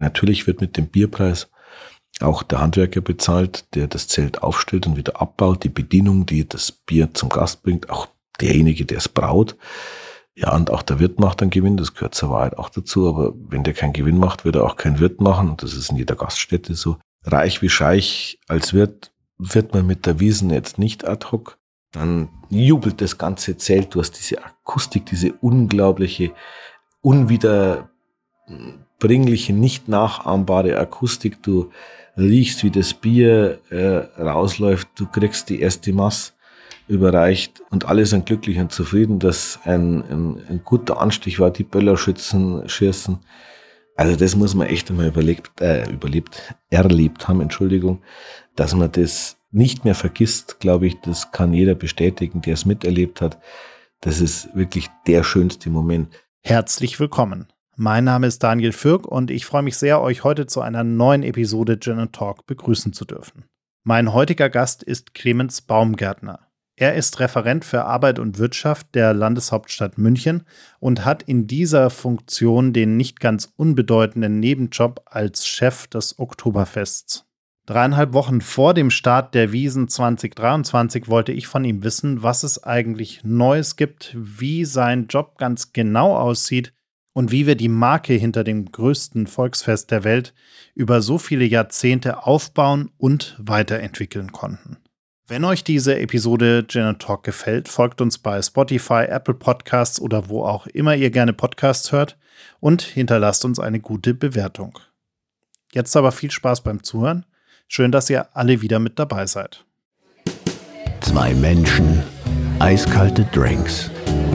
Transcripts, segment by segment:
Natürlich wird mit dem Bierpreis auch der Handwerker bezahlt, der das Zelt aufstellt und wieder abbaut, die Bedienung, die das Bier zum Gast bringt, auch derjenige, der es braut. Ja, und auch der Wirt macht einen Gewinn, das gehört zur Wahrheit auch dazu, aber wenn der keinen Gewinn macht, wird er auch keinen Wirt machen und das ist in jeder Gaststätte so. Reich wie Scheich als Wirt wird man mit der Wiesen jetzt nicht ad hoc. Dann jubelt das ganze Zelt, du hast diese Akustik, diese unglaubliche, unwiederbringliche, nicht nachahmbare Akustik, du riechst, wie das Bier äh, rausläuft, du kriegst die erste Masse überreicht und alle sind glücklich und zufrieden, dass ein, ein, ein guter Anstich war, die Böller schützen, schießen. Also das muss man echt einmal überlebt, äh, überlebt, erlebt haben, Entschuldigung, dass man das nicht mehr vergisst, glaube ich, das kann jeder bestätigen, der es miterlebt hat. Das ist wirklich der schönste Moment. Herzlich willkommen. Mein Name ist Daniel Fürk und ich freue mich sehr, euch heute zu einer neuen Episode Gin Talk begrüßen zu dürfen. Mein heutiger Gast ist Clemens Baumgärtner. Er ist Referent für Arbeit und Wirtschaft der Landeshauptstadt München und hat in dieser Funktion den nicht ganz unbedeutenden Nebenjob als Chef des Oktoberfests. Dreieinhalb Wochen vor dem Start der Wiesen 2023 wollte ich von ihm wissen, was es eigentlich Neues gibt, wie sein Job ganz genau aussieht und wie wir die Marke hinter dem größten Volksfest der Welt über so viele Jahrzehnte aufbauen und weiterentwickeln konnten. Wenn euch diese Episode Gen Talk gefällt, folgt uns bei Spotify, Apple Podcasts oder wo auch immer ihr gerne Podcasts hört und hinterlasst uns eine gute Bewertung. Jetzt aber viel Spaß beim Zuhören. Schön, dass ihr alle wieder mit dabei seid. Zwei Menschen, eiskalte Drinks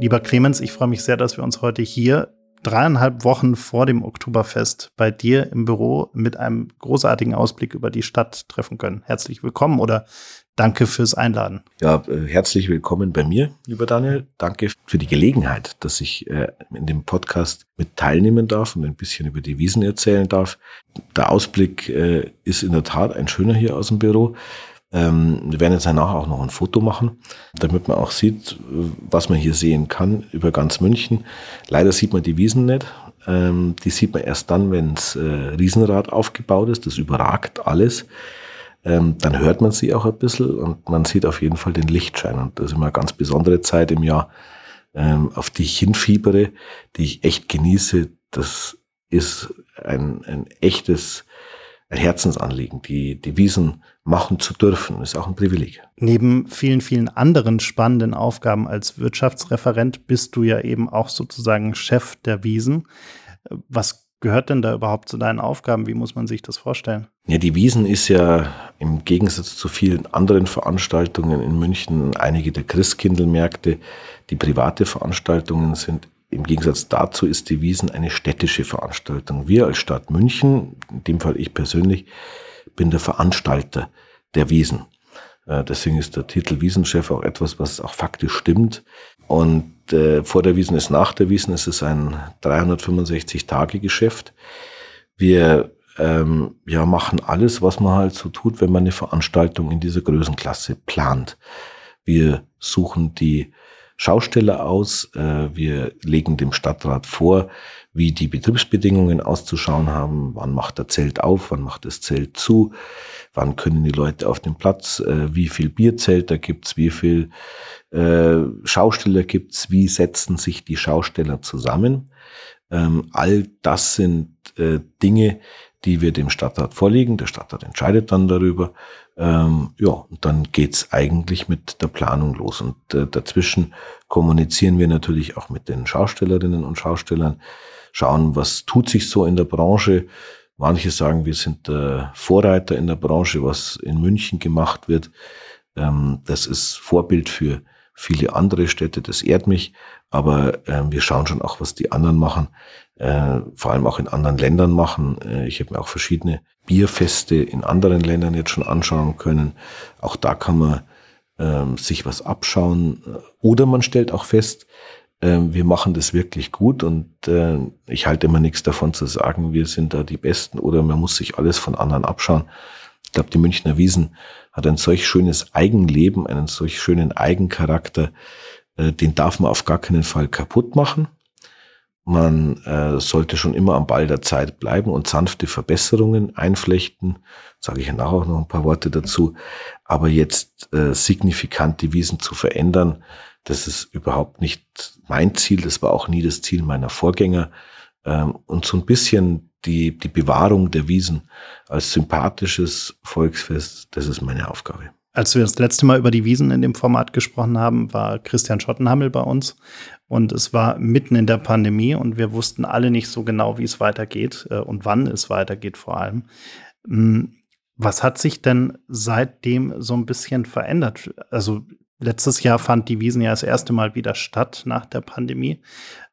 Lieber Clemens, ich freue mich sehr, dass wir uns heute hier dreieinhalb Wochen vor dem Oktoberfest bei dir im Büro mit einem großartigen Ausblick über die Stadt treffen können. Herzlich willkommen oder danke fürs Einladen. Ja, äh, herzlich willkommen bei mir, lieber Daniel. Danke für die Gelegenheit, dass ich äh, in dem Podcast mit teilnehmen darf und ein bisschen über die Wiesen erzählen darf. Der Ausblick äh, ist in der Tat ein schöner hier aus dem Büro. Ähm, wir werden jetzt danach auch noch ein Foto machen, damit man auch sieht, was man hier sehen kann über ganz München. Leider sieht man die Wiesen nicht. Ähm, die sieht man erst dann, wenn das äh, Riesenrad aufgebaut ist. Das überragt alles. Ähm, dann hört man sie auch ein bisschen und man sieht auf jeden Fall den Lichtschein. Und das ist immer eine ganz besondere Zeit im Jahr, ähm, auf die ich hinfiebere, die ich echt genieße. Das ist ein, ein echtes Herzensanliegen. Die, die Wiesen machen zu dürfen, ist auch ein Privileg. Neben vielen, vielen anderen spannenden Aufgaben als Wirtschaftsreferent bist du ja eben auch sozusagen Chef der Wiesen. Was gehört denn da überhaupt zu deinen Aufgaben? Wie muss man sich das vorstellen? Ja, die Wiesen ist ja im Gegensatz zu vielen anderen Veranstaltungen in München einige der Christkindlmärkte, die private Veranstaltungen sind im Gegensatz dazu ist die Wiesen eine städtische Veranstaltung. Wir als Stadt München, in dem Fall ich persönlich, bin der Veranstalter der Wiesen. Äh, deswegen ist der Titel Wiesenchef auch etwas, was auch faktisch stimmt. Und äh, vor der Wiesen ist nach der Wiesen. Es ist ein 365-Tage-Geschäft. Wir ähm, ja, machen alles, was man halt so tut, wenn man eine Veranstaltung in dieser Größenklasse plant. Wir suchen die Schausteller aus. Äh, wir legen dem Stadtrat vor, wie die Betriebsbedingungen auszuschauen haben. Wann macht der Zelt auf? Wann macht das Zelt zu? Wann können die Leute auf den Platz? Äh, wie viel Bierzelter gibt's? Wie viel äh, Schausteller gibt's? Wie setzen sich die Schausteller zusammen? Ähm, all das sind Dinge, die wir dem Stadtrat vorlegen. Der Stadtrat entscheidet dann darüber. Ähm, ja, und dann geht's eigentlich mit der Planung los. Und äh, dazwischen kommunizieren wir natürlich auch mit den Schaustellerinnen und Schaustellern, schauen, was tut sich so in der Branche. Manche sagen, wir sind der Vorreiter in der Branche, was in München gemacht wird. Ähm, das ist Vorbild für viele andere Städte, das ehrt mich. Aber äh, wir schauen schon auch, was die anderen machen. Äh, vor allem auch in anderen Ländern machen. Äh, ich habe mir auch verschiedene Bierfeste in anderen Ländern jetzt schon anschauen können. Auch da kann man ähm, sich was abschauen. Oder man stellt auch fest, äh, wir machen das wirklich gut und äh, ich halte immer nichts davon zu sagen, wir sind da die Besten oder man muss sich alles von anderen abschauen. Ich glaube, die Münchner Wiesen hat ein solch schönes Eigenleben, einen solch schönen Eigencharakter, äh, den darf man auf gar keinen Fall kaputt machen. Man äh, sollte schon immer am Ball der Zeit bleiben und sanfte Verbesserungen einflechten. Sage ich ja nachher auch noch ein paar Worte dazu. Aber jetzt äh, signifikant die Wiesen zu verändern, das ist überhaupt nicht mein Ziel. Das war auch nie das Ziel meiner Vorgänger. Ähm, und so ein bisschen die, die Bewahrung der Wiesen als sympathisches Volksfest, das ist meine Aufgabe. Als wir das letzte Mal über die Wiesen in dem Format gesprochen haben, war Christian Schottenhammel bei uns. Und es war mitten in der Pandemie und wir wussten alle nicht so genau, wie es weitergeht äh, und wann es weitergeht vor allem. Hm, was hat sich denn seitdem so ein bisschen verändert? Also letztes Jahr fand die Wiesen ja das erste Mal wieder statt nach der Pandemie.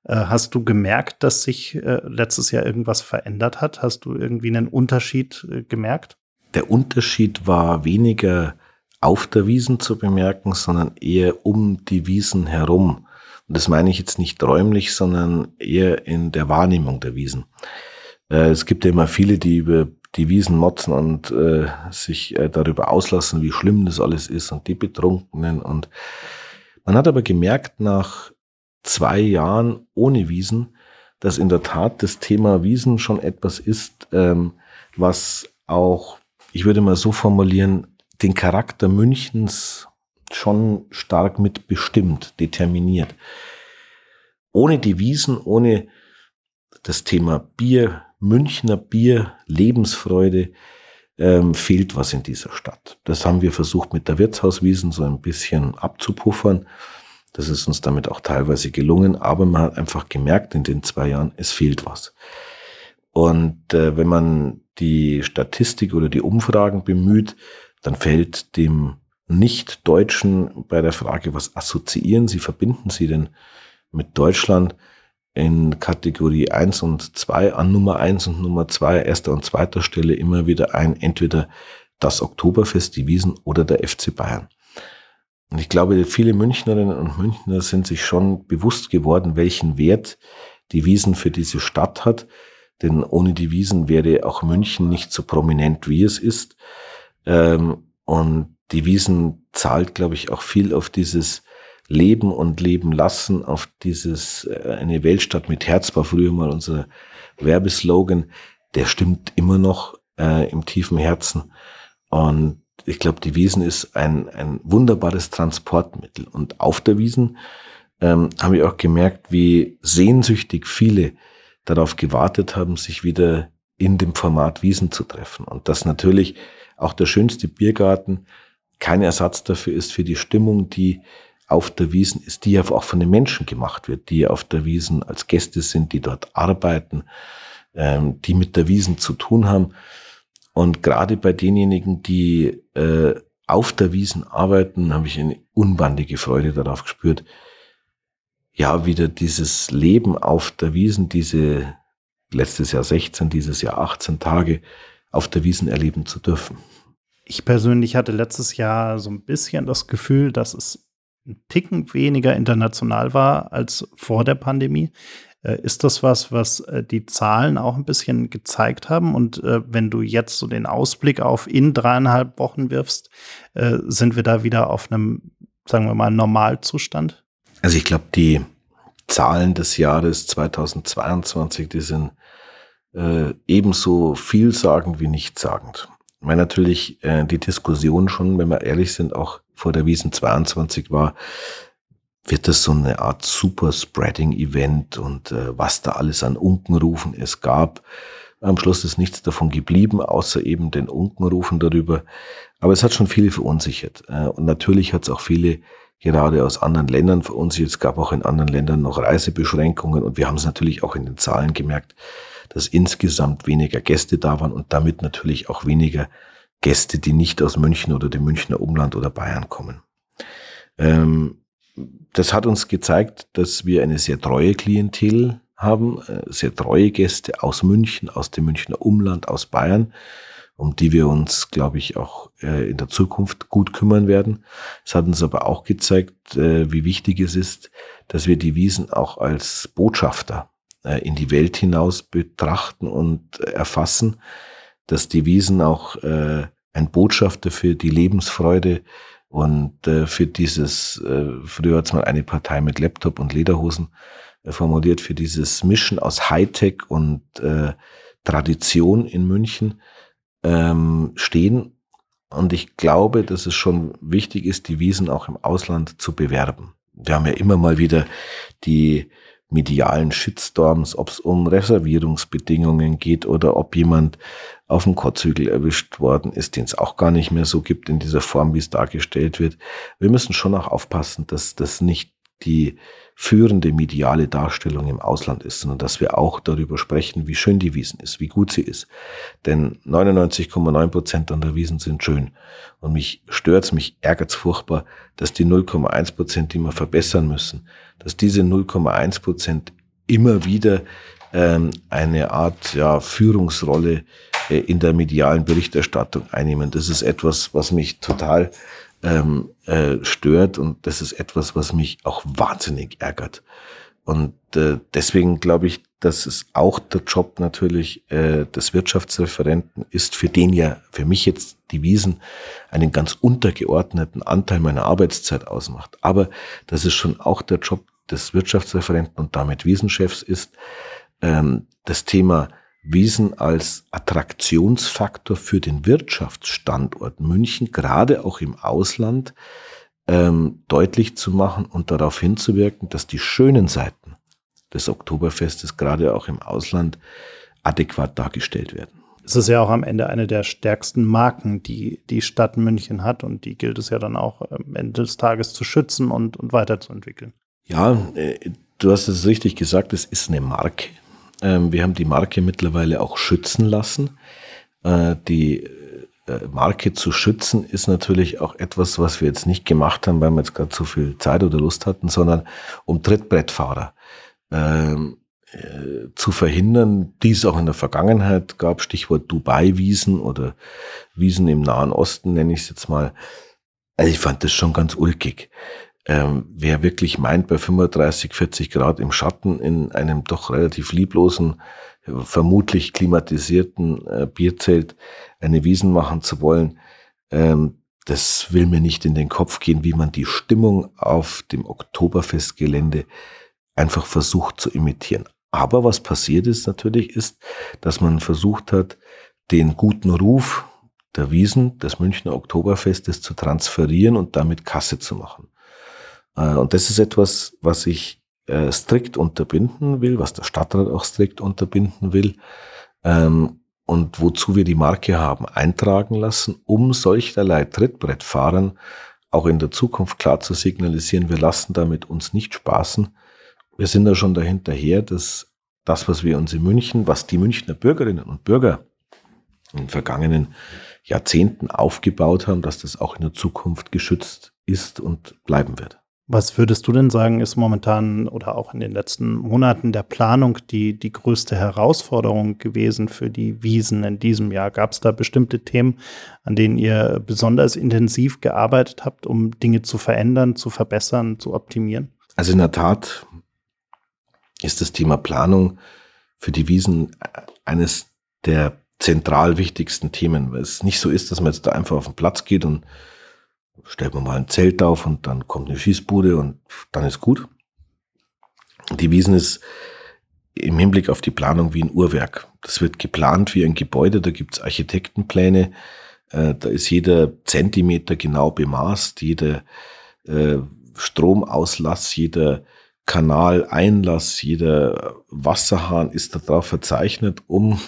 Äh, hast du gemerkt, dass sich äh, letztes Jahr irgendwas verändert hat? Hast du irgendwie einen Unterschied gemerkt? Der Unterschied war weniger auf der Wiesen zu bemerken, sondern eher um die Wiesen herum. Und das meine ich jetzt nicht räumlich, sondern eher in der Wahrnehmung der Wiesen. Äh, es gibt ja immer viele, die über die Wiesen motzen und äh, sich äh, darüber auslassen, wie schlimm das alles ist und die Betrunkenen. Und man hat aber gemerkt, nach zwei Jahren ohne Wiesen, dass in der Tat das Thema Wiesen schon etwas ist, ähm, was auch, ich würde mal so formulieren, den Charakter Münchens schon stark mitbestimmt, determiniert. Ohne die Wiesen, ohne das Thema Bier, Münchner Bier, Lebensfreude, ähm, fehlt was in dieser Stadt. Das haben wir versucht mit der Wirtshauswiesen so ein bisschen abzupuffern. Das ist uns damit auch teilweise gelungen, aber man hat einfach gemerkt in den zwei Jahren, es fehlt was. Und äh, wenn man die Statistik oder die Umfragen bemüht, dann fällt dem Nicht-Deutschen bei der Frage, was assoziieren Sie, verbinden Sie denn mit Deutschland in Kategorie 1 und 2 an Nummer 1 und Nummer 2, erster und zweiter Stelle immer wieder ein, entweder das Oktoberfest, die Wiesen oder der FC Bayern. Und ich glaube, viele Münchnerinnen und Münchner sind sich schon bewusst geworden, welchen Wert die Wiesen für diese Stadt hat. Denn ohne die Wiesen wäre auch München nicht so prominent, wie es ist. Ähm, und die Wiesen zahlt, glaube ich, auch viel auf dieses Leben und Leben lassen, auf dieses äh, eine Weltstadt mit Herz war früher mal unser Werbeslogan. Der stimmt immer noch äh, im tiefen Herzen. Und ich glaube, die Wiesen ist ein, ein wunderbares Transportmittel. Und auf der Wiesen ähm, habe ich auch gemerkt, wie sehnsüchtig viele darauf gewartet haben, sich wieder in dem Format Wiesen zu treffen. Und das natürlich auch der schönste Biergarten kein Ersatz dafür ist für die Stimmung, die auf der Wiesen ist, die ja auch von den Menschen gemacht wird, die auf der Wiesen als Gäste sind, die dort arbeiten, ähm, die mit der Wiesen zu tun haben. Und gerade bei denjenigen, die äh, auf der Wiesen arbeiten, habe ich eine unbandige Freude darauf gespürt, ja, wieder dieses Leben auf der Wiesen, diese letztes Jahr 16, dieses Jahr 18 Tage, auf der Wiesen erleben zu dürfen. Ich persönlich hatte letztes Jahr so ein bisschen das Gefühl, dass es ein Ticken weniger international war als vor der Pandemie. Äh, ist das was, was äh, die Zahlen auch ein bisschen gezeigt haben? Und äh, wenn du jetzt so den Ausblick auf in dreieinhalb Wochen wirfst, sind wir da wieder auf einem, sagen wir mal, Normalzustand? Also ich glaube, die Zahlen des Jahres 2022, die sind äh, ebenso vielsagend wie nichtssagend. Weil natürlich äh, die Diskussion schon, wenn wir ehrlich sind, auch vor der Wiesen 22 war, wird das so eine Art Super-Spreading-Event und äh, was da alles an Unkenrufen es gab. Am Schluss ist nichts davon geblieben, außer eben den Unkenrufen darüber. Aber es hat schon viele verunsichert. Äh, und natürlich hat es auch viele gerade aus anderen Ländern verunsichert. Es gab auch in anderen Ländern noch Reisebeschränkungen und wir haben es natürlich auch in den Zahlen gemerkt dass insgesamt weniger Gäste da waren und damit natürlich auch weniger Gäste, die nicht aus München oder dem Münchner Umland oder Bayern kommen. Ähm, das hat uns gezeigt, dass wir eine sehr treue Klientel haben, äh, sehr treue Gäste aus München, aus dem Münchner Umland, aus Bayern, um die wir uns, glaube ich, auch äh, in der Zukunft gut kümmern werden. Es hat uns aber auch gezeigt, äh, wie wichtig es ist, dass wir die Wiesen auch als Botschafter in die Welt hinaus betrachten und erfassen, dass die Wiesen auch ein Botschafter für die Lebensfreude und für dieses, früher hat es mal eine Partei mit Laptop und Lederhosen formuliert, für dieses Mischen aus Hightech und Tradition in München ähm, stehen. Und ich glaube, dass es schon wichtig ist, die Wiesen auch im Ausland zu bewerben. Wir haben ja immer mal wieder die medialen Shitstorms, ob es um Reservierungsbedingungen geht oder ob jemand auf dem Kotzhügel erwischt worden ist, den es auch gar nicht mehr so gibt in dieser Form, wie es dargestellt wird. Wir müssen schon auch aufpassen, dass das nicht die führende mediale Darstellung im Ausland ist, sondern dass wir auch darüber sprechen, wie schön die Wiesen ist, wie gut sie ist. Denn 99,9 Prozent an der Wiesen sind schön. Und mich stört's, mich ärgert's furchtbar, dass die 0,1 Prozent, die wir verbessern müssen, dass diese 0,1 Prozent immer wieder ähm, eine Art ja, Führungsrolle äh, in der medialen Berichterstattung einnehmen. Das ist etwas, was mich total ähm, äh, stört und das ist etwas, was mich auch wahnsinnig ärgert. Und äh, deswegen glaube ich, dass es auch der Job natürlich äh, des Wirtschaftsreferenten ist, für den ja für mich jetzt die Wiesen einen ganz untergeordneten Anteil meiner Arbeitszeit ausmacht. Aber dass es schon auch der Job des Wirtschaftsreferenten und damit Wiesenchefs ist, ähm, das Thema Wiesen als Attraktionsfaktor für den Wirtschaftsstandort München, gerade auch im Ausland, ähm, deutlich zu machen und darauf hinzuwirken, dass die schönen Seiten des Oktoberfestes gerade auch im Ausland adäquat dargestellt werden. Es ist ja auch am Ende eine der stärksten Marken, die die Stadt München hat und die gilt es ja dann auch am Ende des Tages zu schützen und, und weiterzuentwickeln. Ja, äh, du hast es richtig gesagt, es ist eine Marke. Ähm, wir haben die Marke mittlerweile auch schützen lassen. Äh, die äh, Marke zu schützen ist natürlich auch etwas, was wir jetzt nicht gemacht haben, weil wir jetzt gerade zu viel Zeit oder Lust hatten, sondern um Trittbrettfahrer ähm, äh, zu verhindern, die es auch in der Vergangenheit gab, Stichwort Dubai-Wiesen oder Wiesen im Nahen Osten, nenne ich es jetzt mal. Also ich fand das schon ganz ulkig ähm, wer wirklich meint, bei 35, 40 Grad im Schatten in einem doch relativ lieblosen, vermutlich klimatisierten äh, Bierzelt eine Wiesen machen zu wollen, ähm, das will mir nicht in den Kopf gehen, wie man die Stimmung auf dem Oktoberfestgelände einfach versucht zu imitieren. Aber was passiert ist natürlich, ist, dass man versucht hat, den guten Ruf der Wiesen des Münchner Oktoberfestes zu transferieren und damit Kasse zu machen. Äh, und das ist etwas, was ich äh, strikt unterbinden will, was der Stadtrat auch strikt unterbinden will ähm, und wozu wir die Marke haben eintragen lassen, um solcherlei Trittbrettfahrern auch in der Zukunft klar zu signalisieren, wir lassen damit uns nicht spaßen. Wir sind da schon dahinterher, dass das, was wir uns in München, was die Münchner Bürgerinnen und Bürger in den vergangenen Jahrzehnten aufgebaut haben, dass das auch in der Zukunft geschützt ist und bleiben wird. Was würdest du denn sagen, ist momentan oder auch in den letzten Monaten der Planung die, die größte Herausforderung gewesen für die Wiesen in diesem Jahr? Gab es da bestimmte Themen, an denen ihr besonders intensiv gearbeitet habt, um Dinge zu verändern, zu verbessern, zu optimieren? Also in der Tat ist das Thema Planung für die Wiesen eines der zentral wichtigsten Themen, weil es nicht so ist, dass man jetzt da einfach auf den Platz geht und stellt man mal ein Zelt auf und dann kommt eine Schießbude und dann ist gut. Die Wiesen ist im Hinblick auf die Planung wie ein Uhrwerk. Das wird geplant wie ein Gebäude, da gibt's Architektenpläne, äh, da ist jeder Zentimeter genau bemaßt, jeder äh, Stromauslass, jeder Kanaleinlass, jeder Wasserhahn ist darauf verzeichnet, um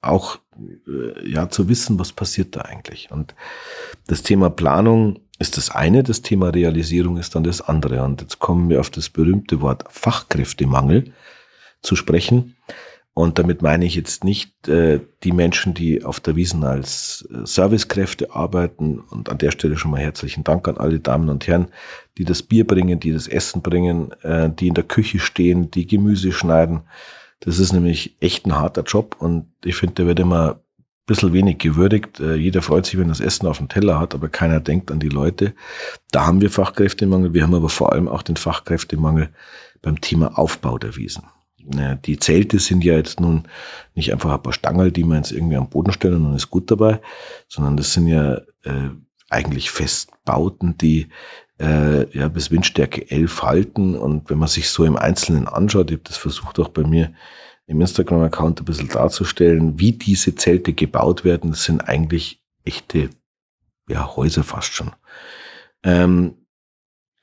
auch äh, ja zu wissen, was passiert da eigentlich. Und das Thema Planung ist das eine, das Thema Realisierung ist dann das andere. Und jetzt kommen wir auf das berühmte Wort Fachkräftemangel zu sprechen. Und damit meine ich jetzt nicht äh, die Menschen, die auf der Wiesen als äh, Servicekräfte arbeiten. Und an der Stelle schon mal herzlichen Dank an alle Damen und Herren, die das Bier bringen, die das Essen bringen, äh, die in der Küche stehen, die Gemüse schneiden. Das ist nämlich echt ein harter Job und ich finde, der wird immer ein bisschen wenig gewürdigt. Äh, jeder freut sich, wenn das Essen auf dem Teller hat, aber keiner denkt an die Leute. Da haben wir Fachkräftemangel. Wir haben aber vor allem auch den Fachkräftemangel beim Thema Aufbau der Wiesen. Die Zelte sind ja jetzt nun nicht einfach ein paar Stangerl, die man jetzt irgendwie am Boden stellen und dann ist gut dabei, sondern das sind ja äh, eigentlich Festbauten, die äh, ja bis Windstärke 11 halten. Und wenn man sich so im Einzelnen anschaut, ich habe das versucht auch bei mir im Instagram-Account ein bisschen darzustellen, wie diese Zelte gebaut werden, das sind eigentlich echte ja, Häuser fast schon. Ähm,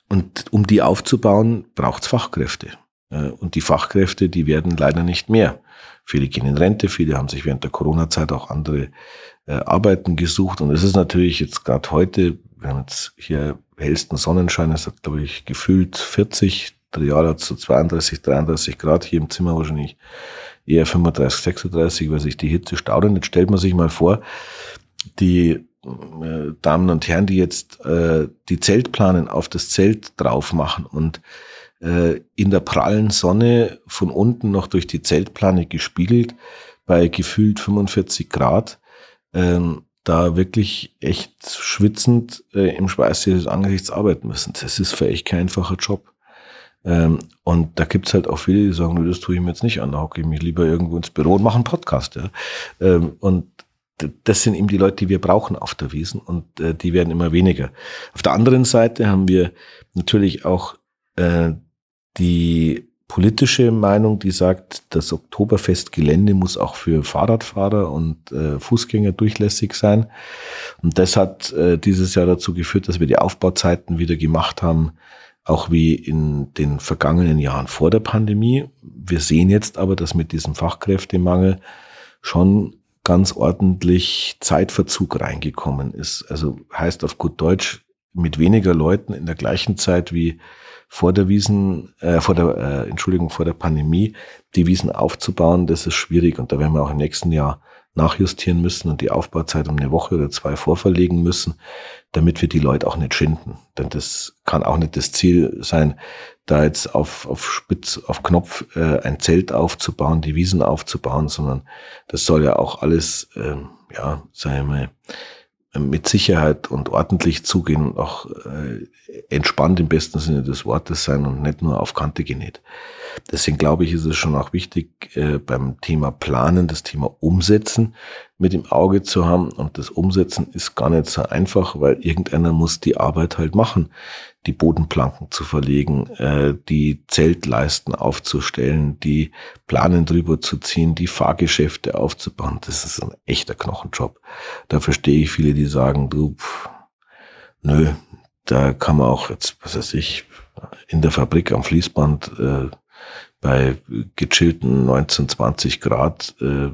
und um die aufzubauen, braucht es Fachkräfte. Äh, und die Fachkräfte, die werden leider nicht mehr. Viele gehen in Rente, viele haben sich während der Corona-Zeit auch andere äh, Arbeiten gesucht. Und es ist natürlich jetzt gerade heute, wir haben jetzt hier hellsten Sonnenschein, es hat, glaube ich, gefühlt 40, Real hat so 32, 33 Grad, hier im Zimmer wahrscheinlich eher 35, 36, weil sich die Hitze staudert. Jetzt stellt man sich mal vor, die äh, Damen und Herren, die jetzt äh, die Zeltplanen auf das Zelt drauf machen und äh, in der prallen Sonne von unten noch durch die Zeltplane gespiegelt bei gefühlt 45 Grad, ähm, da wirklich echt schwitzend äh, im Schweiß ihres Angesichts arbeiten müssen. Das ist für echt kein einfacher Job. Ähm, und da gibt's halt auch viele, die sagen, das tue ich mir jetzt nicht an, da hocke ich mich lieber irgendwo ins Büro und mache einen Podcast. Ja. Ähm, und das sind eben die Leute, die wir brauchen auf der Wiesen und äh, die werden immer weniger. Auf der anderen Seite haben wir natürlich auch äh, die politische Meinung, die sagt, das Oktoberfestgelände muss auch für Fahrradfahrer und äh, Fußgänger durchlässig sein. Und das hat äh, dieses Jahr dazu geführt, dass wir die Aufbauzeiten wieder gemacht haben, auch wie in den vergangenen Jahren vor der Pandemie. Wir sehen jetzt aber, dass mit diesem Fachkräftemangel schon ganz ordentlich Zeitverzug reingekommen ist. Also heißt auf gut Deutsch, mit weniger Leuten in der gleichen Zeit wie vor der Wiesen, äh, vor der, äh, Entschuldigung, vor der Pandemie, die Wiesen aufzubauen, das ist schwierig und da werden wir auch im nächsten Jahr nachjustieren müssen und die Aufbauzeit um eine Woche oder zwei vorverlegen müssen, damit wir die Leute auch nicht schinden. Denn das kann auch nicht das Ziel sein, da jetzt auf, auf Spitz, auf Knopf äh, ein Zelt aufzubauen, die Wiesen aufzubauen, sondern das soll ja auch alles, äh, ja, sagen wir mal, mit Sicherheit und ordentlich zugehen und auch äh, entspannt im besten Sinne des Wortes sein und nicht nur auf Kante genäht. Deswegen glaube ich, ist es schon auch wichtig, äh, beim Thema Planen das Thema Umsetzen mit im Auge zu haben. Und das Umsetzen ist gar nicht so einfach, weil irgendeiner muss die Arbeit halt machen die Bodenplanken zu verlegen, äh, die Zeltleisten aufzustellen, die Planen drüber zu ziehen, die Fahrgeschäfte aufzubauen. Das ist ein echter Knochenjob. Da verstehe ich viele, die sagen, du, pff, nö, da kann man auch jetzt, was weiß ich, in der Fabrik am Fließband äh, bei gechillten 19, 20 Grad äh,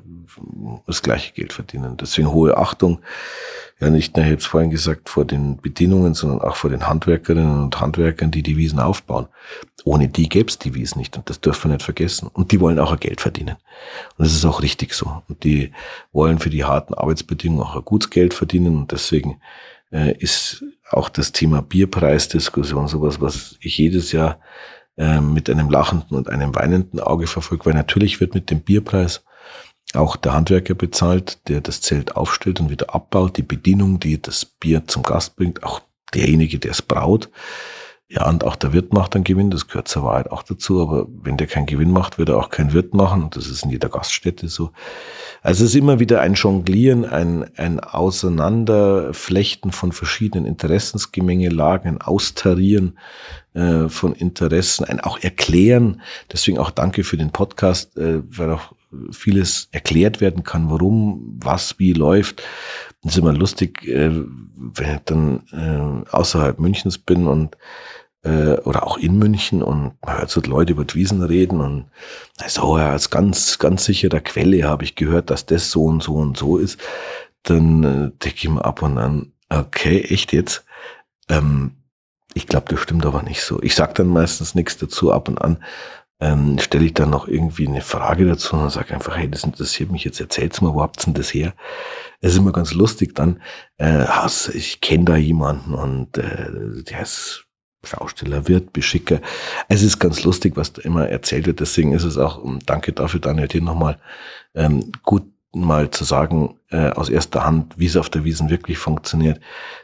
das gleiche Geld verdienen. Deswegen hohe Achtung, ja nicht nur, ich habe es vorhin gesagt, vor den Bedienungen, sondern auch vor den Handwerkerinnen und Handwerkern, die die Wiesen aufbauen. Ohne die gäbe es die Wiesen nicht und das dürfen wir nicht vergessen. Und die wollen auch ein Geld verdienen. Und das ist auch richtig so. Und die wollen für die harten Arbeitsbedingungen auch ein gutes Geld verdienen und deswegen äh, ist auch das Thema Bierpreisdiskussion sowas, was ich jedes Jahr äh, mit einem lachenden und einem weinenden Auge verfolge, weil natürlich wird mit dem Bierpreis auch der Handwerker bezahlt, der das Zelt aufstellt und wieder abbaut, die Bedienung, die das Bier zum Gast bringt, auch derjenige, der es braut. Ja, und auch der Wirt macht einen Gewinn, das gehört zur Wahrheit auch dazu, aber wenn der keinen Gewinn macht, wird er auch keinen Wirt machen und das ist in jeder Gaststätte so. Also es ist immer wieder ein Jonglieren, ein, ein Auseinanderflechten von verschiedenen Interessensgemengelagen, ein Austarieren äh, von Interessen, ein auch Erklären. Deswegen auch danke für den Podcast, äh, weil auch vieles erklärt werden kann, warum, was, wie läuft. Das ist immer lustig, äh, wenn ich dann äh, außerhalb Münchens bin und äh, oder auch in München und man hört so Leute über die Wiesen reden und so, ja, als ganz, ganz sicherer Quelle habe ich gehört, dass das so und so und so ist. Dann äh, denke ich mir ab und an, okay, echt jetzt? Ähm, ich glaube, das stimmt aber nicht so. Ich sage dann meistens nichts dazu ab und an, ähm, stelle ich dann noch irgendwie eine Frage dazu und sage einfach, hey, das interessiert mich jetzt, erzähl's mal, wo habt's denn das her? Es ist immer ganz lustig dann, äh, ich kenne da jemanden und äh, der ist Schausteller, Wirt, Beschicker. Es ist ganz lustig, was da immer erzählt wird. Deswegen ist es auch, danke dafür, Daniel, dir nochmal ähm, gut mal zu sagen äh, aus erster Hand, wie es auf der Wiesen wirklich funktioniert.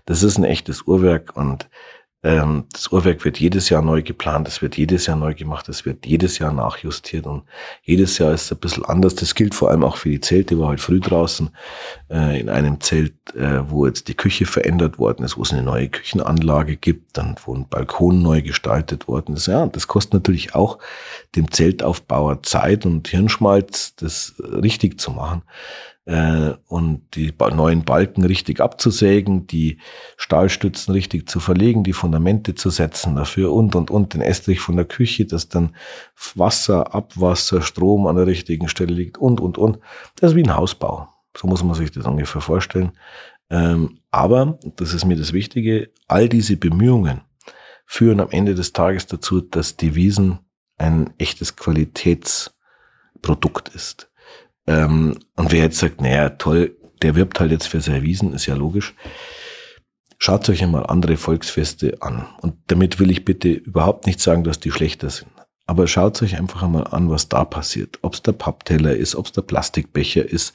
Das ist ein echtes Uhrwerk und ähm, das Uhrwerk wird jedes Jahr neu geplant, es wird jedes Jahr neu gemacht, es wird jedes Jahr nachjustiert und jedes Jahr ist es ein bisschen anders. Das gilt vor allem auch für die Zelte, war halt früh draußen äh, in einem Zelt, äh, wo jetzt die Küche verändert worden ist, wo es eine neue Küchenanlage gibt, dann wo ein Balkon neu gestaltet worden ist. Ja, das kostet natürlich auch dem Zeltaufbauer Zeit und Hirnschmalz, das richtig zu machen äh, und die neuen Balken richtig abzusägen, die Stahlstützen richtig zu verlegen, die Fundamente zu setzen dafür und, und, und, den Estrich von der Küche, dass dann Wasser, Abwasser, Strom an der richtigen Stelle liegt und, und, und. Das ist wie ein Hausbau. So muss man sich das ungefähr vorstellen. Ähm, aber, das ist mir das Wichtige, all diese Bemühungen führen am Ende des Tages dazu, dass die Wiesen ein echtes Qualitätsprodukt ist. Ähm, und wer jetzt sagt, naja, toll, der wirbt halt jetzt für Servisen, ist ja logisch. Schaut euch einmal andere Volksfeste an. Und damit will ich bitte überhaupt nicht sagen, dass die schlechter sind. Aber schaut euch einfach einmal an, was da passiert. Ob es der Pappteller ist, ob es der Plastikbecher ist,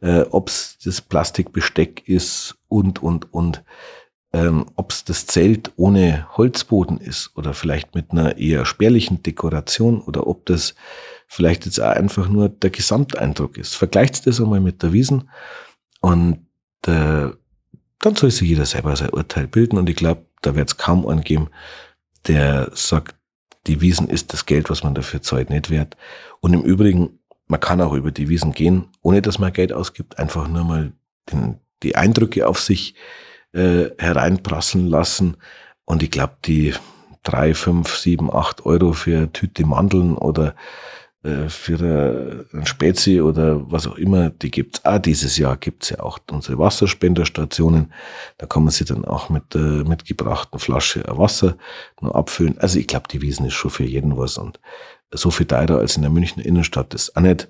äh, ob es das Plastikbesteck ist und, und, und. Ähm, ob es das Zelt ohne Holzboden ist oder vielleicht mit einer eher spärlichen Dekoration oder ob das vielleicht jetzt auch einfach nur der Gesamteindruck ist. Vergleicht das einmal mit der Wiesen und äh, dann soll sich jeder selber sein Urteil bilden und ich glaube, da wird es kaum einen geben, der sagt, die Wiesen ist das Geld, was man dafür zahlt, nicht wert. Und im Übrigen, man kann auch über die Wiesen gehen, ohne dass man Geld ausgibt, einfach nur mal den, die Eindrücke auf sich äh, hereinprasseln lassen. Und ich glaube, die drei, fünf, sieben, acht Euro für Tüte Mandeln oder äh, für ein Spezi oder was auch immer, die gibt's auch dieses Jahr, gibt's ja auch unsere Wasserspenderstationen. Da kann man sich dann auch mit der mitgebrachten Flasche Wasser nur abfüllen. Also ich glaube, die Wiesen ist schon für jeden was und so viel teurer als in der Münchner Innenstadt ist auch nicht.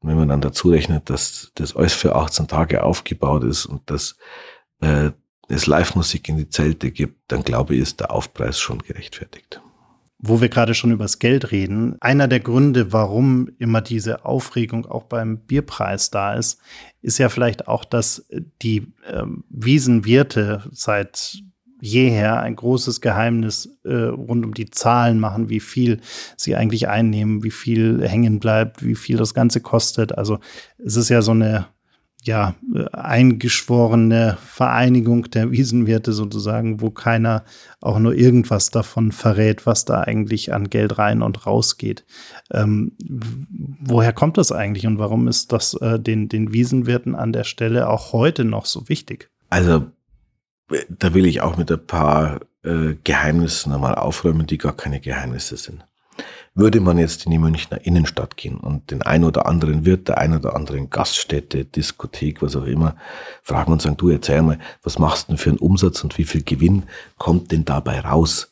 Und wenn man dann dazu rechnet, dass das alles für 18 Tage aufgebaut ist und dass äh, es Live-Musik in die Zelte gibt, dann glaube ich, ist der Aufpreis schon gerechtfertigt wo wir gerade schon übers Geld reden, einer der Gründe, warum immer diese Aufregung auch beim Bierpreis da ist, ist ja vielleicht auch, dass die ähm, Wiesenwirte seit jeher ein großes Geheimnis äh, rund um die Zahlen machen, wie viel sie eigentlich einnehmen, wie viel hängen bleibt, wie viel das Ganze kostet. Also es ist ja so eine ja, eingeschworene Vereinigung der Wiesenwirte sozusagen, wo keiner auch nur irgendwas davon verrät, was da eigentlich an Geld rein und raus geht. Ähm, woher kommt das eigentlich und warum ist das äh, den, den Wiesenwirten an der Stelle auch heute noch so wichtig? Also, da will ich auch mit ein paar äh, Geheimnissen einmal aufräumen, die gar keine Geheimnisse sind. Würde man jetzt in die Münchner Innenstadt gehen und den ein oder anderen Wirt der ein oder anderen Gaststätte, Diskothek, was auch immer, fragen und sagen, du erzähl mal, was machst du denn für einen Umsatz und wie viel Gewinn kommt denn dabei raus?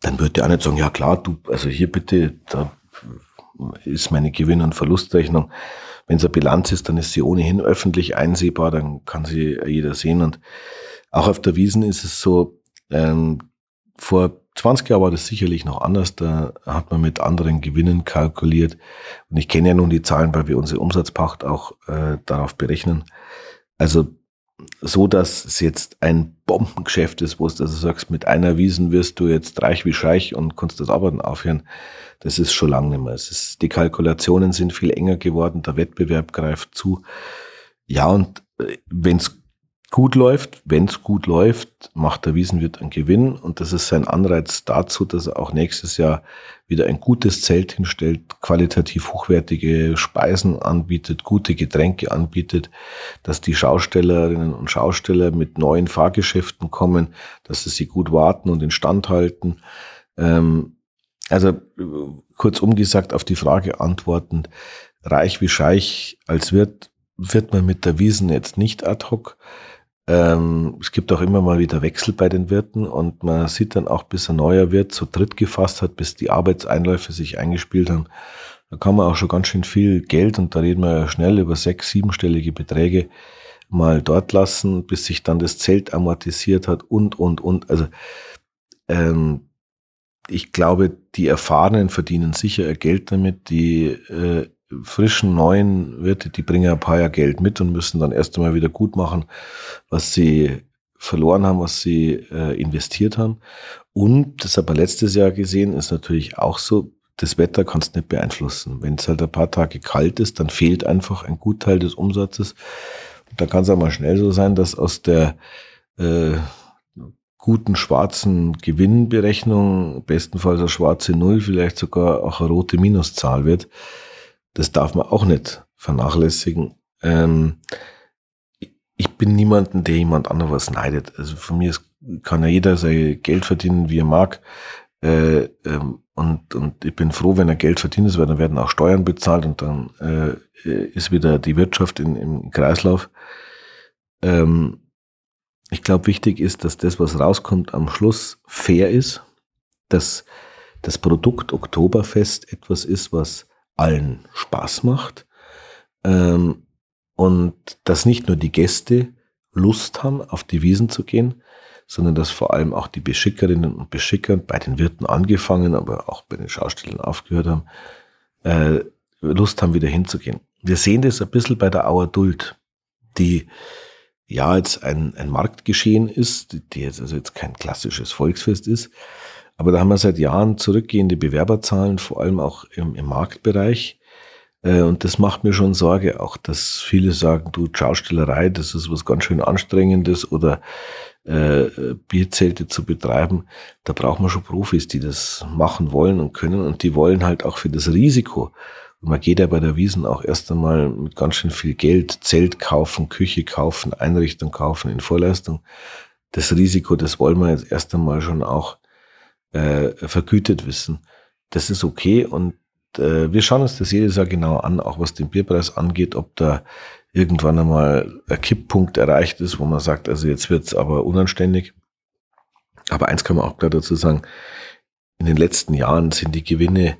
Dann würde nicht sagen, ja klar, du, also hier bitte, da ist meine Gewinn- und Verlustrechnung. Wenn es eine Bilanz ist, dann ist sie ohnehin öffentlich einsehbar, dann kann sie jeder sehen. Und auch auf der Wiesen ist es so, ähm, vor 20 Jahren war das sicherlich noch anders. Da hat man mit anderen Gewinnen kalkuliert. Und ich kenne ja nun die Zahlen, weil wir unsere Umsatzpacht auch äh, darauf berechnen. Also so, dass es jetzt ein Bombengeschäft ist, wo du sagst, mit einer Wiesen wirst du jetzt reich wie Scheich und kannst das Arbeiten aufhören. Das ist schon lange nicht mehr. Es ist, die Kalkulationen sind viel enger geworden, der Wettbewerb greift zu. Ja, und äh, wenn es gut läuft, wenn es gut läuft, macht der Wiesenwirt einen Gewinn und das ist sein Anreiz dazu, dass er auch nächstes Jahr wieder ein gutes Zelt hinstellt, qualitativ hochwertige Speisen anbietet, gute Getränke anbietet, dass die Schaustellerinnen und Schausteller mit neuen Fahrgeschäften kommen, dass sie sie gut warten und instand halten. Ähm, also kurzum gesagt auf die Frage antwortend, reich wie Scheich als Wirt wird man mit der Wiesen jetzt nicht ad hoc Ähm, es gibt auch immer mal wieder Wechsel bei den Wirten und man sieht dann auch, bis ein neuer Wirt zu dritt gefasst hat, bis die Arbeitseinläufe sich eingespielt haben. Da kann man auch schon ganz schön viel Geld und da reden wir ja schnell über sechs, siebenstellige Beträge mal dort lassen, bis sich dann das Zelt amortisiert hat und, und, und. Also ähm, ich glaube, die Erfahrenen verdienen sicher Geld damit, die äh, frischen neuen Wirte, die bringen ein paar Jahre Geld mit und müssen dann erst einmal wieder gut machen, was sie verloren haben, was sie äh, investiert haben. Und das habe ich letztes Jahr gesehen, ist natürlich auch so, das Wetter kannst nicht beeinflussen. Wenn es halt ein paar Tage kalt ist, dann fehlt einfach ein Gutteil des Umsatzes. Da kann es auch mal schnell so sein, dass aus der äh, guten schwarzen Gewinnberechnung, bestenfalls eine schwarze Null, vielleicht sogar auch eine rote Minuszahl wird. Das darf man auch nicht vernachlässigen. Ähm, ich bin niemanden, der jemand anderes neidet. Also von mir kann ja jeder sein Geld verdienen, wie er mag. Äh, ähm, und, und ich bin froh, wenn er Geld verdient ist, weil dann werden auch Steuern bezahlt und dann äh, ist wieder die Wirtschaft in, im Kreislauf. Ähm, ich glaube, wichtig ist, dass das, was rauskommt, am Schluss fair ist, dass das Produkt Oktoberfest etwas ist, was allen Spaß macht ähm, und dass nicht nur die Gäste Lust haben, auf die Wiesen zu gehen, sondern dass vor allem auch die Beschickerinnen und Beschicker, bei den Wirten angefangen, aber auch bei den Schaustellern aufgehört haben, äh, Lust haben, wieder hinzugehen. Wir sehen das ein bisschen bei der Auer Duld, die ja jetzt ein, ein Marktgeschehen ist, die jetzt also jetzt kein klassisches Volksfest ist, aber da haben wir seit Jahren zurückgehende Bewerberzahlen, vor allem auch im, im Marktbereich. Äh, und das macht mir schon Sorge, auch dass viele sagen, du Schaustellerei, das ist was ganz schön Anstrengendes oder äh, Bierzelte zu betreiben. Da braucht man schon Profis, die das machen wollen und können und die wollen halt auch für das Risiko und man geht ja bei der Wiesen auch erst einmal mit ganz schön viel Geld, Zelt kaufen, Küche kaufen, Einrichtung kaufen in Vorleistung. Das Risiko, das wollen wir jetzt erst einmal schon auch äh, vergütet wissen. Das ist okay und äh, wir schauen uns das jedes Jahr genau an, auch was den Bierpreis angeht, ob da irgendwann einmal ein Kipppunkt erreicht ist, wo man sagt, also jetzt wird's aber unanständig. Aber eins kann man auch klar dazu sagen, in den letzten Jahren sind die Gewinne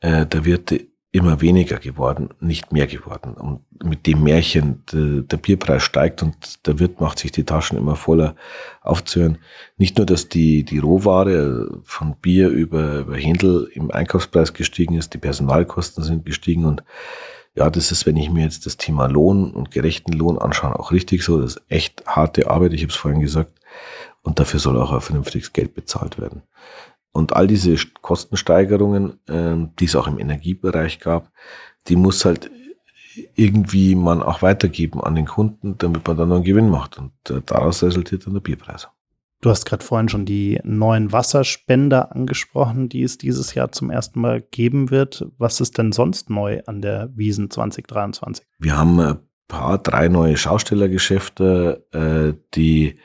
äh, der Wirte immer weniger geworden, nicht mehr geworden. Und mit dem Märchen, de, der Bierpreis steigt und der Wirt macht sich die Taschen immer voller aufzuhören. Nicht nur, dass die, die Rohware von Bier über, über Händel im Einkaufspreis gestiegen ist, die Personalkosten sind gestiegen und ja, das ist, wenn ich mir jetzt das Thema Lohn und gerechten Lohn anschaue, auch richtig so. Das ist echt harte Arbeit, ich habe es vorhin gesagt. Und dafür soll auch ein vernünftiges Geld bezahlt werden. Und all diese Kostensteigerungen, äh, die es auch im Energiebereich gab, die muss halt irgendwie man auch weitergeben an den Kunden, damit man dann einen Gewinn macht. Und äh, daraus resultiert dann der Bierpreis. Du hast gerade vorhin schon die neuen Wasserspender angesprochen, die es dieses Jahr zum ersten Mal geben wird. Was ist denn sonst neu an der Wiesen 2023? Wir haben ein paar, drei neue Schaustellergeschäfte, äh, die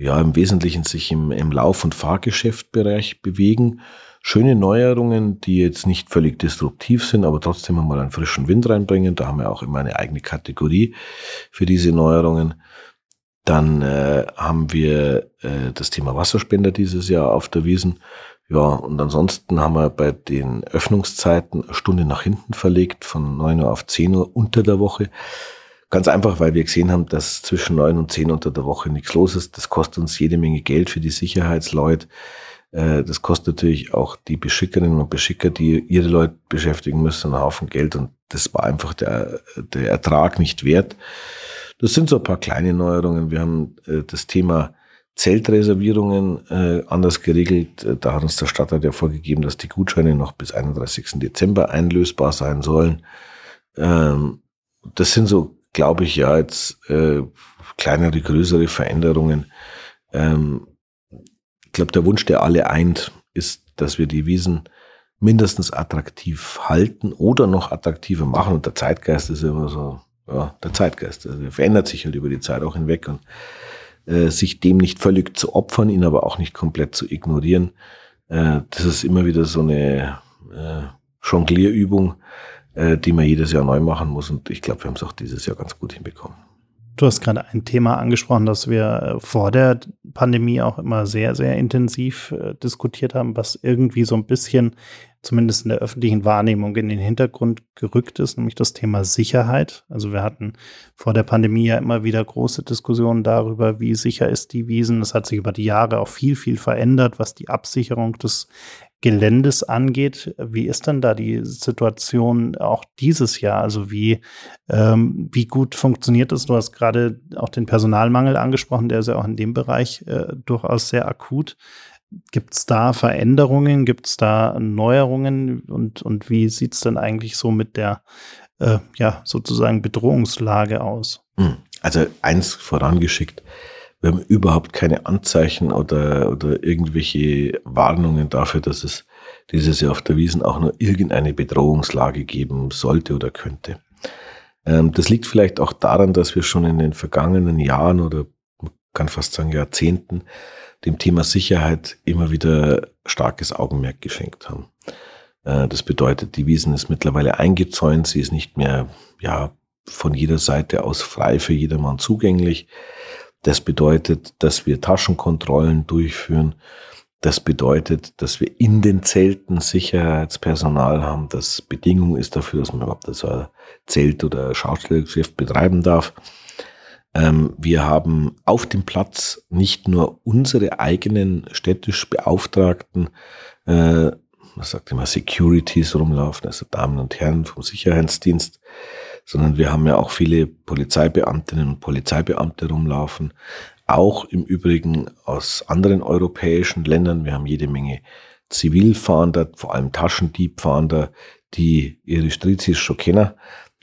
ja im Wesentlichen sich im, im Lauf- und Fahrgeschäftbereich bewegen. Schöne Neuerungen, die jetzt nicht völlig disruptiv sind, aber trotzdem mal einen frischen Wind reinbringen. Da haben wir auch immer eine eigene Kategorie für diese Neuerungen. Dann äh, haben wir äh, das Thema Wasserspender dieses Jahr auf der Wiesen. Ja, und ansonsten haben wir bei den Öffnungszeiten eine Stunde nach hinten verlegt, von 9 Uhr auf 10 Uhr unter der Woche. Ganz einfach, weil wir gesehen haben, dass zwischen neun und zehn unter der Woche nichts los ist. Das kostet uns jede Menge Geld für die Sicherheitsleute. Äh, das kostet natürlich auch die Beschickerinnen und Beschicker, die ihre Leute beschäftigen müssen, einen Haufen Geld. Und das war einfach der, der Ertrag nicht wert. Das sind so ein paar kleine Neuerungen. Wir haben äh, das Thema Zeltreservierungen äh, anders geregelt. Da hat uns der Stadtrat ja vorgegeben, dass die Gutscheine noch bis 31. Dezember einlösbar sein sollen. Ähm, das sind so glaube ich, ja, jetzt äh, kleinere, größere Veränderungen. Ähm, ich glaube, der Wunsch, der alle eint, ist, dass wir die Wiesen mindestens attraktiv halten oder noch attraktiver machen. Und der Zeitgeist ist immer so, ja, der Zeitgeist. Also er verändert sich halt über die Zeit auch hinweg und äh, sich dem nicht völlig zu opfern, ihn aber auch nicht komplett zu ignorieren. Äh, das ist immer wieder so eine äh, Jonglierübung, äh, die man jedes Jahr neu machen muss. Und ich glaube, wir haben es auch dieses Jahr ganz gut hinbekommen. Du hast gerade ein Thema angesprochen, das wir äh, vor der Pandemie auch immer sehr, sehr intensiv äh, diskutiert haben, was irgendwie so ein bisschen, zumindest in der öffentlichen Wahrnehmung, in den Hintergrund gerückt ist, nämlich das Thema Sicherheit. Also wir hatten vor der Pandemie ja immer wieder große Diskussionen darüber, wie sicher ist die Wiesen. Das hat sich über die Jahre auch viel, viel verändert, was die Absicherung des Geländes angeht. Wie ist denn da die Situation auch dieses Jahr? Also wie, ähm, wie gut funktioniert das? Du hast gerade auch den Personalmangel angesprochen, der ist ja auch in dem Bereich äh, durchaus sehr akut. Gibt es da Veränderungen? Gibt es da Neuerungen? Und, und wie sieht es denn eigentlich so mit der äh, ja, sozusagen Bedrohungslage aus? Hm. Also eins vorangeschickt, wir haben überhaupt keine Anzeichen oder, oder irgendwelche Warnungen dafür, dass es dieses Jahr auf der Wiesen auch nur irgendeine Bedrohungslage geben sollte oder könnte. Ähm, das liegt vielleicht auch daran, dass wir schon in den vergangenen Jahren oder man kann fast sagen Jahrzehnten dem Thema Sicherheit immer wieder starkes Augenmerk geschenkt haben. Äh, das bedeutet, die Wiesen ist mittlerweile eingezäunt, sie ist nicht mehr ja, von jeder Seite aus frei für jedermann zugänglich. Das bedeutet, dass wir Taschenkontrollen durchführen. Das bedeutet, dass wir in den Zelten Sicherheitspersonal haben, das Bedingung ist dafür, dass man überhaupt das Zelt- oder Schaustellergeschäft betreiben darf. Ähm, wir haben auf dem Platz nicht nur unsere eigenen städtisch Beauftragten, äh, man sagt immer Securities rumlaufen, also Damen und Herren vom Sicherheitsdienst, sondern wir haben ja auch viele Polizeibeamtinnen und Polizeibeamte rumlaufen, auch im Übrigen aus anderen europäischen Ländern. Wir haben jede Menge Zivilfahnder, vor allem Taschendiebfahnder, die ihre Strizis schon kennen,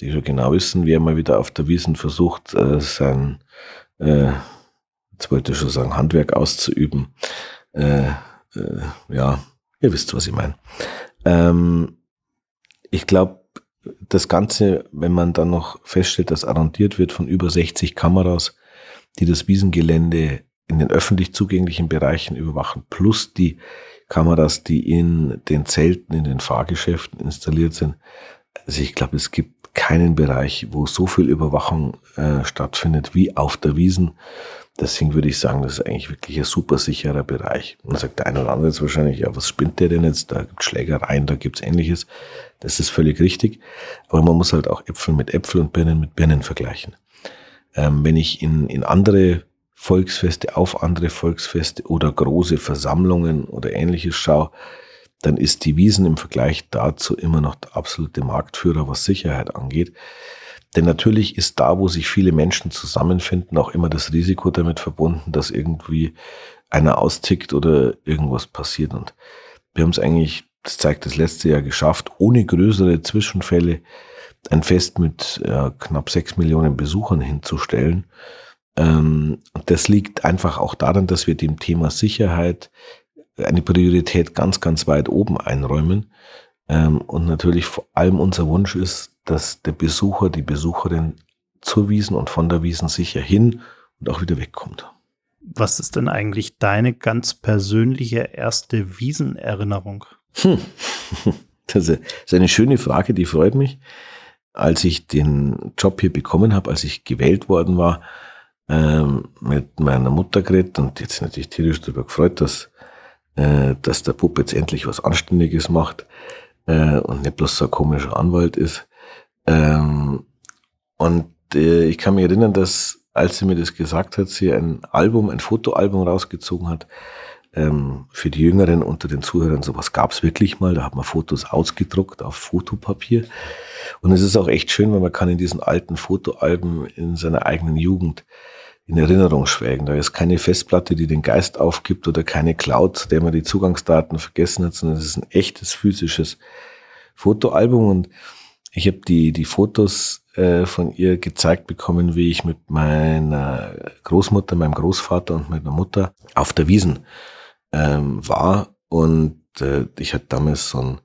die schon genau wissen, wer mal wieder auf der Wiesen versucht, äh, sein, äh, jetzt wollte ich schon sagen, Handwerk auszuüben. Äh, äh, ja, ihr wisst, was ich meine. Ähm, ich glaube, das Ganze, wenn man dann noch feststellt, dass arrondiert wird von über 60 Kameras, die das Wiesengelände in den öffentlich zugänglichen Bereichen überwachen, plus die Kameras, die in den Zelten, in den Fahrgeschäften installiert sind. Also ich glaube, es gibt keinen Bereich, wo so viel Überwachung äh, stattfindet wie auf der Wiesen. Deswegen würde ich sagen, das ist eigentlich wirklich ein super sicherer Bereich. Und sagt der eine oder andere jetzt wahrscheinlich, ja, was spinnt der denn jetzt? Da gibt Schlägereien, da gibt's ähnliches. Das ist völlig richtig. Aber man muss halt auch Äpfel mit Äpfel und Birnen mit Birnen vergleichen. Ähm, wenn ich in, in andere Volksfeste, auf andere Volksfeste oder große Versammlungen oder ähnliches schaue, dann ist die Wiesen im Vergleich dazu immer noch der absolute Marktführer, was Sicherheit angeht. Denn natürlich ist da, wo sich viele Menschen zusammenfinden, auch immer das Risiko damit verbunden, dass irgendwie einer austickt oder irgendwas passiert. Und wir haben es eigentlich, das zeigt das letzte Jahr geschafft, ohne größere Zwischenfälle ein Fest mit ja, knapp sechs Millionen Besuchern hinzustellen. Ähm, das liegt einfach auch daran, dass wir dem Thema Sicherheit eine Priorität ganz, ganz weit oben einräumen. Ähm, und natürlich vor allem unser Wunsch ist, dass der Besucher, die Besucherin zur Wiesen und von der Wiesen sicher hin und auch wieder wegkommt. Was ist denn eigentlich deine ganz persönliche erste Wiesenerinnerung? Hm. Das ist eine schöne Frage, die freut mich. Als ich den Job hier bekommen habe, als ich gewählt worden war, ähm, mit meiner Mutter geredet und jetzt natürlich tierisch darüber gefreut, dass, äh, dass der Puppe jetzt endlich was Anständiges macht äh, und nicht bloß so ein komischer Anwalt ist. Ähm, und äh, ich kann mich erinnern, dass als sie mir das gesagt hat, sie ein Album, ein Fotoalbum rausgezogen hat. Ähm, für die Jüngeren unter den Zuhörern, sowas gab es wirklich mal. Da hat man Fotos ausgedruckt auf Fotopapier. Und es ist auch echt schön, weil man kann in diesen alten Fotoalben in seiner eigenen Jugend in Erinnerung schwelgen. Da ist keine Festplatte, die den Geist aufgibt oder keine Cloud, zu der man die Zugangsdaten vergessen hat, sondern es ist ein echtes physisches Fotoalbum und ich habe die, die Fotos äh, von ihr gezeigt bekommen, wie ich mit meiner Großmutter, meinem Großvater und meiner Mutter auf der Wiesen ähm, war. Und äh, ich hatte damals so ein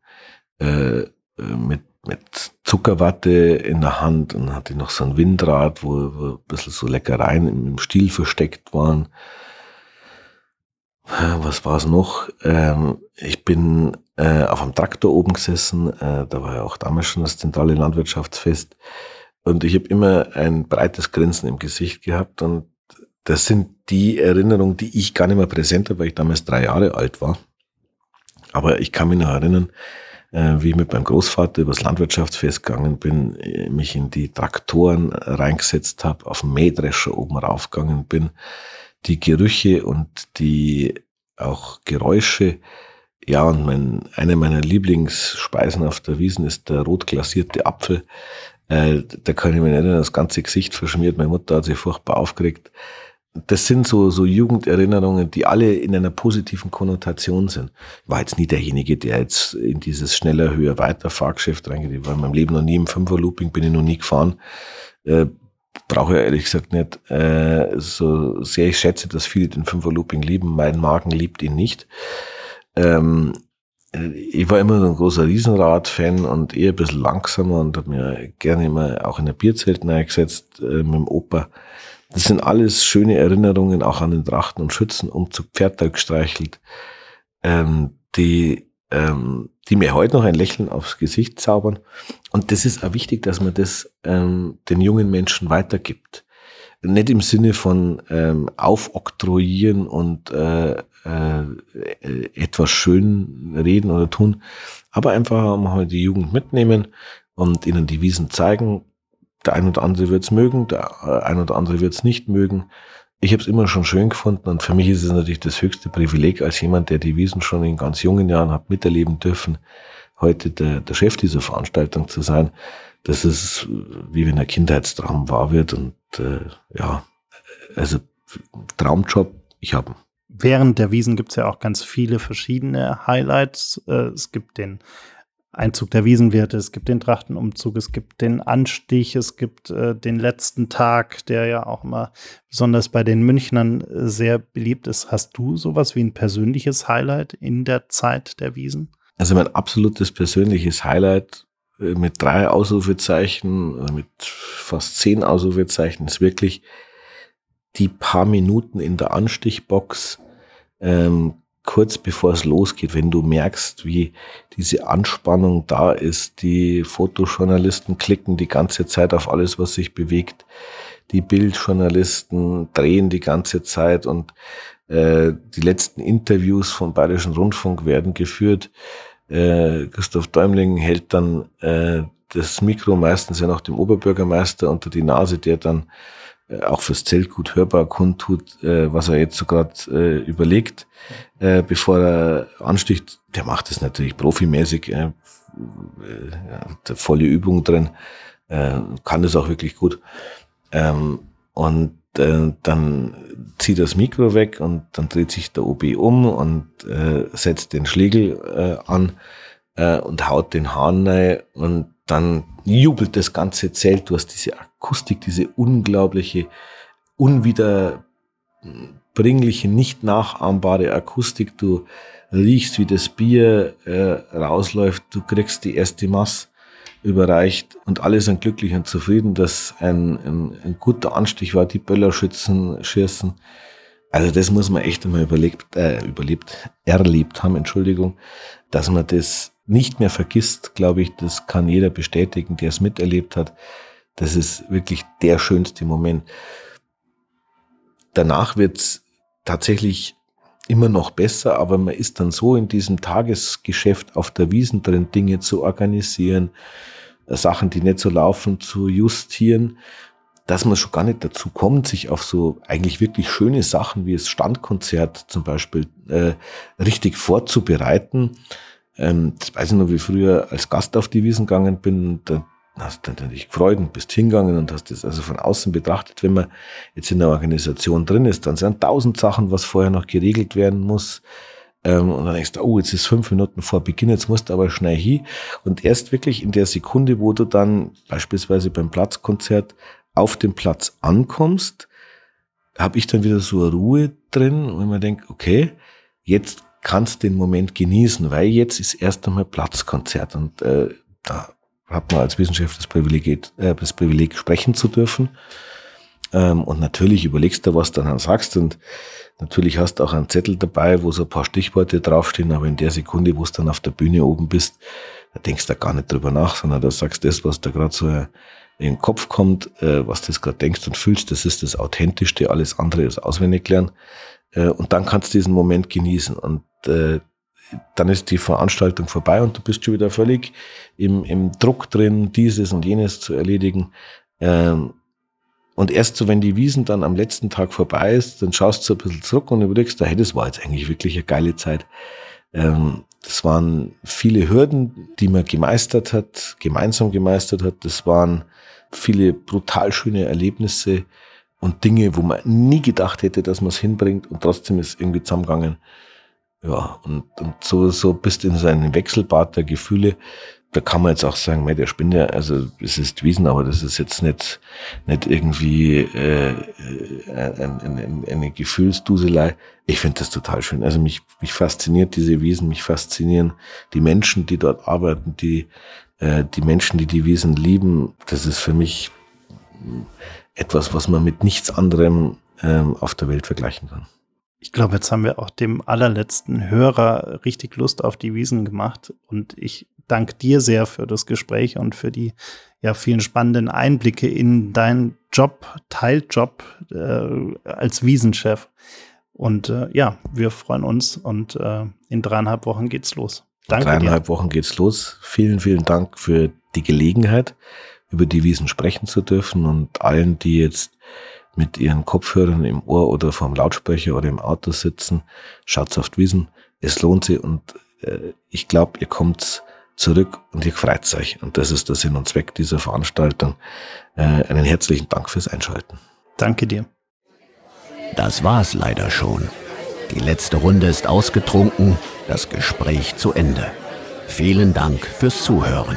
äh, mit, mit Zuckerwatte in der Hand und hatte noch so ein Windrad, wo, wo ein bisschen so Leckereien im Stiel versteckt waren. Was war es noch? Ähm, ich bin äh, auf einem Traktor oben gesessen. Äh, da war ja auch damals schon das zentrale Landwirtschaftsfest. Und ich habe immer ein breites Grinsen im Gesicht gehabt. Und das sind die Erinnerungen, die ich gar nicht mehr präsent habe, weil ich damals drei Jahre alt war. Aber ich kann mich noch erinnern, äh, wie ich mit meinem Großvater übers Landwirtschaftsfest gegangen bin, äh, mich in die Traktoren reingesetzt habe, auf den Mähdrescher oben raufgegangen bin, die Gerüche und die auch Geräusche. Ja, und mein, eine meiner Lieblingsspeisen auf der Wiesen ist der rot glasierte Apfel. Äh, da kann ich mich erinnern, das ganze Gesicht verschmiert. Meine Mutter hat sich furchtbar aufgeregt das sind so, so Jugenderinnerungen, die alle in einer positiven Konnotation sind. Ich war jetzt nie derjenige, der jetzt in dieses schneller, höher, weiter Fahrgeschäft reingeht. Ich war in meinem Leben noch nie im Fünferlooping, bin ich noch nie gefahren. Äh, Brauche ich ehrlich gesagt nicht. Äh, so sehr ich schätze, dass viele den Fünferlooping lieben. Mein Magen liebt ihn nicht. Ähm, ich war immer so ein großer Riesenrad-Fan und eher ein bisschen langsamer und habe mir gerne immer auch in der Bierzelt eingesetzt äh, mit dem Opa. Das sind alles schöne Erinnerungen auch an den Drachten- und Schützenumzug, Pferdtag gestreichelt, ähm, die, ähm, die mir heute noch ein Lächeln aufs Gesicht zaubern. Und das ist auch wichtig, dass man das ähm, den jungen Menschen weitergibt. Nicht im Sinne von ähm, aufoktroyieren und äh, äh, etwas schön reden oder tun, aber einfach mal die Jugend mitnehmen und ihnen die Wiesen zeigen, der ein oder andere wird es mögen, der ein oder andere wird es nicht mögen. Ich habe es immer schon schön gefunden und für mich ist es natürlich das höchste Privileg als jemand, der die Wiesen schon in ganz jungen Jahren hat miterleben dürfen, heute der, der Chef dieser Veranstaltung zu sein. Das ist wie wenn ein Kindheitstraum wahr wird und äh, ja, also Traumjob, ich habe Während der Wiesen gibt es ja auch ganz viele verschiedene Highlights. Äh, es gibt den Einzug der Wiesenwirte, es gibt den Trachtenumzug, es gibt den Anstich, es gibt äh, den letzten Tag, der ja auch immer besonders bei den Münchnern äh, sehr beliebt ist. Hast du sowas wie ein persönliches Highlight in der Zeit der Wiesen? Also mein absolutes persönliches Highlight äh, mit drei Ausrufezeichen, mit fast zehn Ausrufezeichen ist wirklich die paar Minuten in der Anstichbox ähm, kurz bevor es losgeht, wenn du merkst, wie diese Anspannung da ist, die Fotojournalisten klicken die ganze Zeit auf alles, was sich bewegt, die Bildjournalisten drehen die ganze Zeit und äh, die letzten Interviews vom Bayerischen Rundfunk werden geführt. Äh, Christoph Däumling hält dann äh, das Mikro meistens ja noch dem Oberbürgermeister unter die Nase, der dann auch fürs Zelt gut hörbar kundtut, äh, was er jetzt so gerade äh, überlegt, äh, bevor er ansticht. Der macht das natürlich profimäßig, äh, äh, ja, volle Übung drin, äh, kann das auch wirklich gut. Ähm, und äh, dann zieht das Mikro weg und dann dreht sich der OB um und äh, setzt den Schlegel äh, an äh, und haut den Hahn rein und dann jubelt das ganze Zelt. Du hast diese Akustik, diese unglaubliche, unwiederbringliche, nicht nachahmbare Akustik. Du riechst, wie das Bier äh, rausläuft. Du kriegst die erste Mass überreicht und alle sind glücklich und zufrieden, dass ein, ein, ein guter Anstich war, die Böllerschützen schießen. Also das muss man echt einmal überlebt, äh, überlebt, erlebt haben, Entschuldigung, dass man das nicht mehr vergisst, glaube ich, das kann jeder bestätigen, der es miterlebt hat. Das ist wirklich der schönste Moment. Danach wird es tatsächlich immer noch besser, aber man ist dann so in diesem Tagesgeschäft auf der Wiesen drin, Dinge zu organisieren, Sachen, die nicht so laufen, zu justieren, dass man schon gar nicht dazu kommt, sich auf so eigentlich wirklich schöne Sachen wie das Standkonzert zum Beispiel äh, richtig vorzubereiten. Ähm, das weiß ich noch, wie früher als Gast auf die Wiesen gegangen bin. Da hast du dich gefreut und bist hingegangen und hast das also von außen betrachtet. Wenn man jetzt in der Organisation drin ist, dann sind tausend Sachen, was vorher noch geregelt werden muss. Ähm, und dann denkst du, oh, jetzt ist fünf Minuten vor Beginn, jetzt musst du aber schnell hin. Und erst wirklich in der Sekunde, wo du dann beispielsweise beim Platzkonzert auf dem Platz ankommst, habe ich dann wieder so eine Ruhe drin und man denkt, okay, jetzt kannst den Moment genießen, weil jetzt ist erst einmal Platzkonzert und äh, da hat man als Wissenschaftler das Privileg, äh, das Privileg sprechen zu dürfen. Ähm, und natürlich überlegst du, was du dann sagst und natürlich hast du auch einen Zettel dabei, wo so ein paar Stichworte draufstehen, aber in der Sekunde, wo du dann auf der Bühne oben bist, da denkst du gar nicht drüber nach, sondern da sagst das, was da gerade so in den Kopf kommt, äh, was du gerade denkst und fühlst, das ist das Authentischste, alles andere ist auswendig lernen. Äh, und dann kannst du diesen Moment genießen. Und äh, dann ist die Veranstaltung vorbei und du bist schon wieder völlig im, im Druck drin, dieses und jenes zu erledigen. Ähm, und erst so, wenn die Wiesen dann am letzten Tag vorbei ist, dann schaust du ein bisschen zurück und überlegst, hey, das war jetzt eigentlich wirklich eine geile Zeit. Ähm, das waren viele Hürden, die man gemeistert hat, gemeinsam gemeistert hat. Das waren viele brutal schöne Erlebnisse und Dinge, wo man nie gedacht hätte, dass man es hinbringt und trotzdem ist irgendwie zusammengegangen. Ja, und, und so, so bist in so einem Wechselbad der Gefühle, da kann man jetzt auch sagen, der Spinne, also es ist Wiesen, aber das ist jetzt nicht, nicht irgendwie äh, eine, eine, eine Gefühlsduselei. Ich finde das total schön. Also mich, mich fasziniert diese Wiesen, mich faszinieren die Menschen, die dort arbeiten, die, äh, die Menschen, die die Wiesen lieben. Das ist für mich etwas, was man mit nichts anderem ähm, auf der Welt vergleichen kann. Ich glaube, jetzt haben wir auch dem allerletzten Hörer richtig Lust auf die Wiesen gemacht. Und ich danke dir sehr für das Gespräch und für die ja vielen spannenden Einblicke in deinen Job, Teiljob äh, als Wiesenchef. Und äh, ja, wir freuen uns und äh, in dreieinhalb Wochen geht's los. Danke. In dreieinhalb dir. Wochen geht's los. Vielen, vielen Dank für die Gelegenheit, über die Wiesen sprechen zu dürfen und allen, die jetzt mit ihren Kopfhörern im Ohr oder vom Lautsprecher oder im Auto sitzen, schaut's auf die Wiesen. Es lohnt sich und äh, ich glaube, ihr kommt zurück und ihr freut euch. Und das ist der Sinn und Zweck dieser Veranstaltung. Äh, einen herzlichen Dank fürs Einschalten. Danke dir. Das war's leider schon. Die letzte Runde ist ausgetrunken, das Gespräch zu Ende. Vielen Dank fürs Zuhören.